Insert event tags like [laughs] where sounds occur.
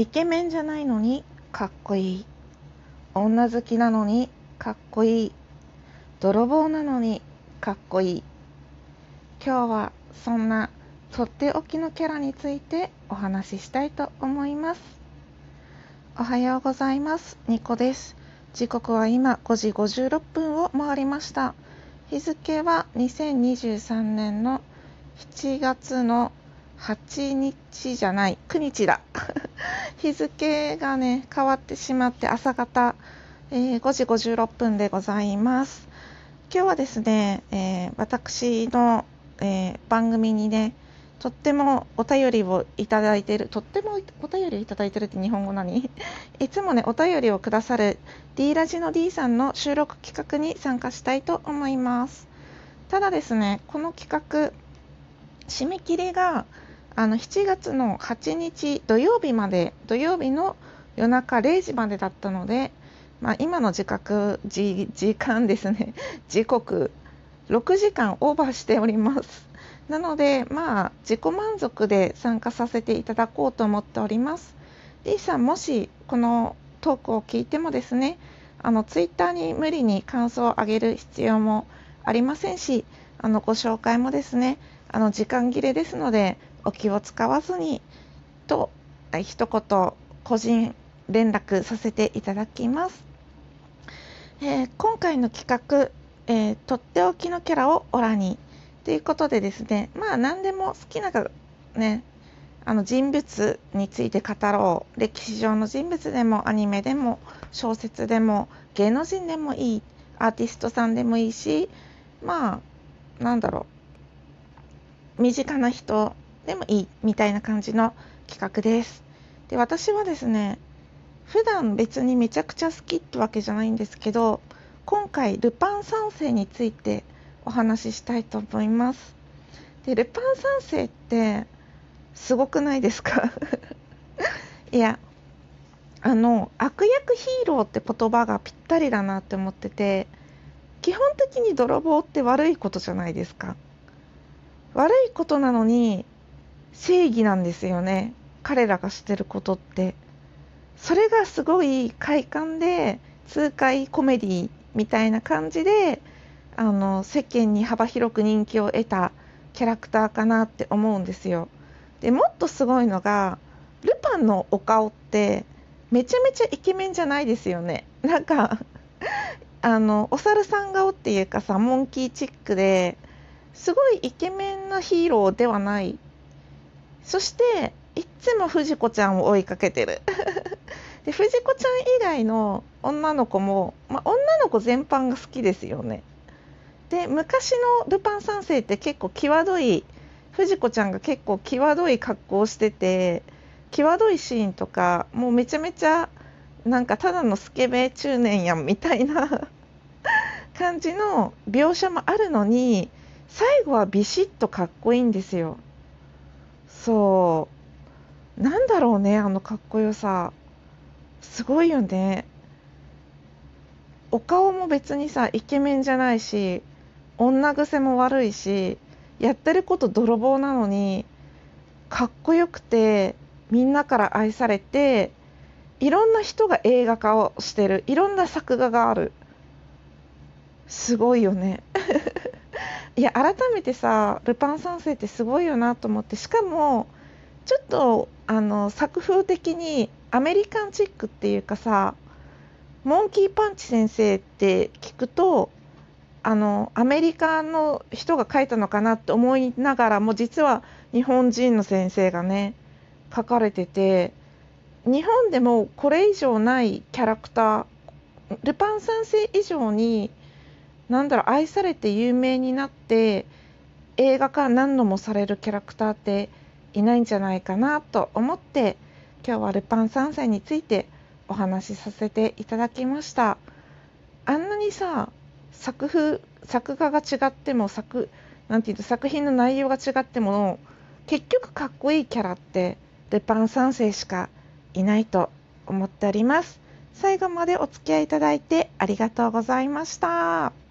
イケメンじゃないのにかっこいい。女好きなのにかっこいい。泥棒なのにかっこいい。今日はそんなとっておきのキャラについてお話ししたいと思います。おはようございます。ニコです。時刻は今5時56分を回りました。日付は2023年の7月の8日じゃない9日だ。[laughs] 日付がね変わってしまって朝方、えー、5時56分でございます。今日はですね、えー、私の、えー、番組にねとってもお便りをいただいているとってもお便りいただいてるって日本語何 [laughs] いつもねお便りをくださる D ラジの D さんの収録企画に参加したいと思います。ただですねこの企画締め切りがあの7月の8日土曜日まで土曜日の夜中0時までだったので、まあ、今の時刻時時間ですね。[laughs] 時刻6時間オーバーしております。なのでまあ自己満足で参加させていただこうと思っております。D さんもしこのトークを聞いてもですねあのツイッターに無理に感想を上げる必要もありませんしあのご紹介もですねあの時間切れですのでお気を使わずにと一言個人連絡させていただきます、えー、今回の企画、えー、とっておきのキャラをオラに。ということでですねまあ何でも好きなねあの人物について語ろう。歴史上の人物でもアニメでも小説でも芸能人でもいいアーティストさんでもいいしまあなんだろう。身近な人でもいいみたいな感じの企画です。で私はですね普段別にめちゃくちゃ好きってわけじゃないんですけど今回ルパン三世についてお話ししたいと思います。でルパン三世ってすごくないですか？[laughs] いやあの悪役ヒーローって言葉がぴったりだなって思ってて基本的に泥棒って悪いことじゃないですか悪いことなのに正義なんですよね。彼らがしてることって。それがすごい快感で痛快コメディみたいな感じであの世間に幅広く人気を得たキャラクターかなって思うんですよ。でもっとすごいのがルパンのお顔ってめちゃめちゃイケメンじゃないですよね。なんかあのお猿さん顔っていうかさモンキーチックですごいイケメンなヒーローではないそしていっつも藤子ちゃんを追いかけてる。[laughs] で藤子ちゃん以外の女の子も、まあ、女の子全般が好きですよね。で昔の「ルパン三世」って結構際どい藤子ちゃんが結構際どい格好をしてて際どいシーンとかもうめちゃめちゃなんかただのスケベ中年やんみたいな [laughs] 感じの描写もあるのに最後はビシッとかっこいいんですよ。そう。なんだろうねあのかっこよさ。すごいよね。お顔も別にさイケメンじゃないし女癖も悪いしやってること泥棒なのにかっこよくてみんなから愛されていろんな人が映画化をしてる。いろんな作画がある。すごいよね。いや改めてさ「ルパン三世」ってすごいよなと思ってしかもちょっとあの作風的にアメリカンチックっていうかさモンキーパンチ先生って聞くとあのアメリカの人が書いたのかなって思いながらも実は日本人の先生がね書かれてて日本でもこれ以上ないキャラクタールパン三世以上になんだろう愛されて有名になって映画化何度もされるキャラクターっていないんじゃないかなと思って今日はルパン三世についてお話しさせていただきましたあんなにさ作風作画が違っても作なんていうと作品の内容が違っても結局かっこいいキャラってルパン三世しかいないと思っております最後までお付き合いいただいてありがとうございました。